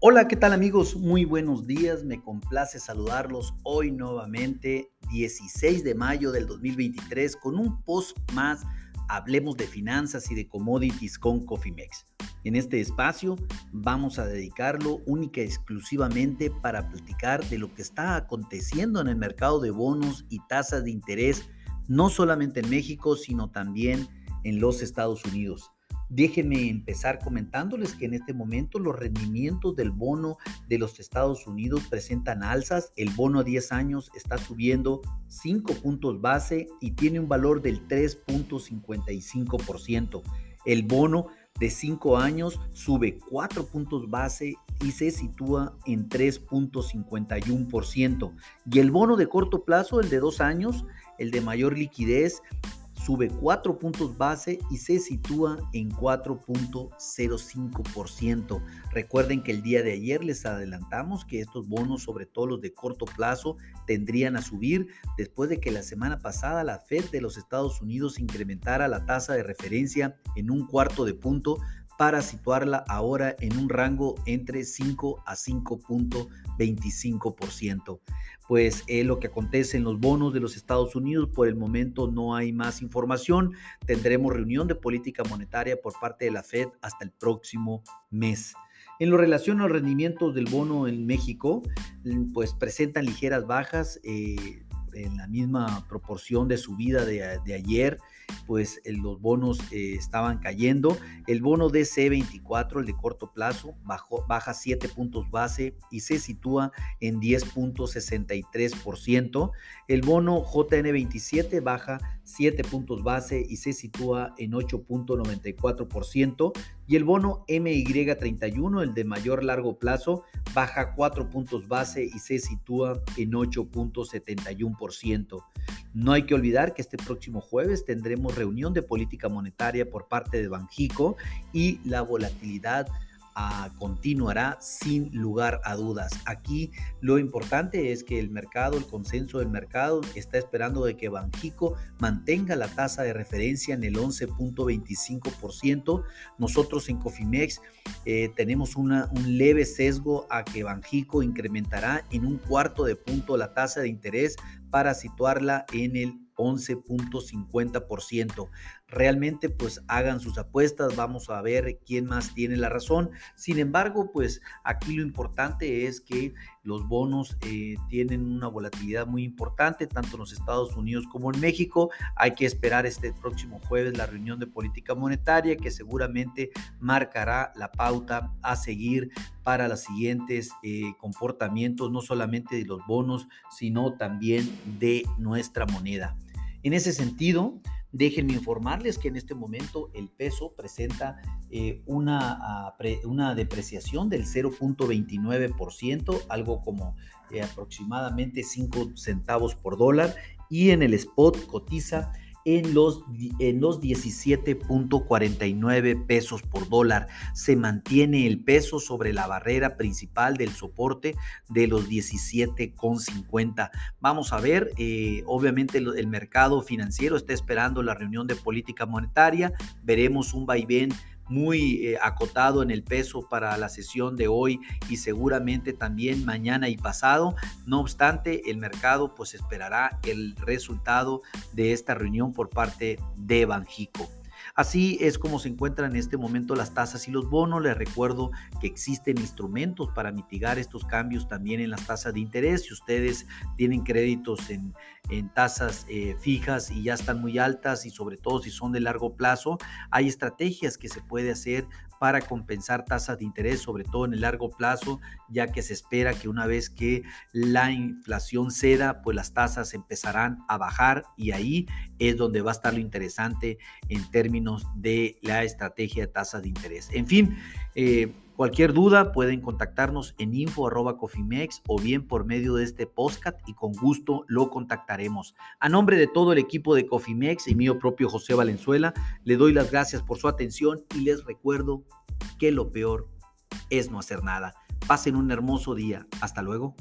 Hola, ¿qué tal amigos? Muy buenos días, me complace saludarlos hoy nuevamente, 16 de mayo del 2023, con un post más, hablemos de finanzas y de commodities con Cofimex. En este espacio vamos a dedicarlo única y exclusivamente para platicar de lo que está aconteciendo en el mercado de bonos y tasas de interés, no solamente en México, sino también en los Estados Unidos. Déjenme empezar comentándoles que en este momento los rendimientos del bono de los Estados Unidos presentan alzas. El bono a 10 años está subiendo 5 puntos base y tiene un valor del 3.55%. El bono de 5 años sube 4 puntos base y se sitúa en 3.51%. Y el bono de corto plazo, el de 2 años, el de mayor liquidez, sube 4 puntos base y se sitúa en 4.05%. Recuerden que el día de ayer les adelantamos que estos bonos, sobre todo los de corto plazo, tendrían a subir después de que la semana pasada la Fed de los Estados Unidos incrementara la tasa de referencia en un cuarto de punto para situarla ahora en un rango entre 5 a 5.25%. Pues es lo que acontece en los bonos de los Estados Unidos. Por el momento no hay más información. Tendremos reunión de política monetaria por parte de la Fed hasta el próximo mes. En lo relación a los rendimientos del bono en México, pues presentan ligeras bajas. Eh, en la misma proporción de subida de, de ayer, pues los bonos eh, estaban cayendo. El bono DC24, el de corto plazo, bajó, baja 7 puntos base y se sitúa en 10.63%. El bono JN27 baja 7 puntos base y se sitúa en 8.94%. Y el bono MY31, el de mayor largo plazo, baja 4 puntos base y se sitúa en 8.71%. No hay que olvidar que este próximo jueves tendremos reunión de política monetaria por parte de Banjico y la volatilidad continuará sin lugar a dudas. Aquí lo importante es que el mercado, el consenso del mercado está esperando de que Banjico mantenga la tasa de referencia en el 11.25%. Nosotros en Cofimex eh, tenemos un leve sesgo a que Banjico incrementará en un cuarto de punto la tasa de interés para situarla en el 11.50%. Realmente pues hagan sus apuestas, vamos a ver quién más tiene la razón. Sin embargo, pues aquí lo importante es que los bonos eh, tienen una volatilidad muy importante, tanto en los Estados Unidos como en México. Hay que esperar este próximo jueves la reunión de política monetaria que seguramente marcará la pauta a seguir para los siguientes eh, comportamientos, no solamente de los bonos, sino también de nuestra moneda. En ese sentido, déjenme informarles que en este momento el peso presenta eh, una, ah, una, depreciación del 0.29%, algo como eh, aproximadamente 5 centavos por dólar, y en el spot cotiza en los, en los 17.49 pesos por dólar. Se mantiene el peso sobre la barrera principal del soporte de los 17.50. Vamos a ver, eh, obviamente el, mercado financiero está esperando la reunión de política monetaria. Veremos un vaivén muy eh, acotado en el peso para la sesión de hoy y seguramente también mañana y pasado. No obstante, el mercado pues esperará el resultado de esta reunión por parte de Banjico. Así es como se encuentran en este momento las tasas y los bonos. Les recuerdo que existen instrumentos para mitigar estos cambios también en las tasas de interés. Si ustedes tienen créditos en, tasas eh, fijas y ya están muy altas y sobre todo si son de largo plazo, hay estrategias que se puede hacer para compensar tasas de interés, sobre todo en el largo plazo, ya que se espera que una vez que la inflación ceda, pues las tasas empezarán a bajar y ahí es donde va a estar lo interesante en términos de la estrategia de tasas de interés. En fin, eh, Cualquier duda pueden contactarnos en info.cofimex o bien por medio de este podcast y con gusto lo contactaremos. A nombre de todo el equipo de Cofimex y mío propio José Valenzuela, le doy las gracias por su atención y les recuerdo que lo peor es no hacer nada. Pasen un hermoso día. Hasta luego.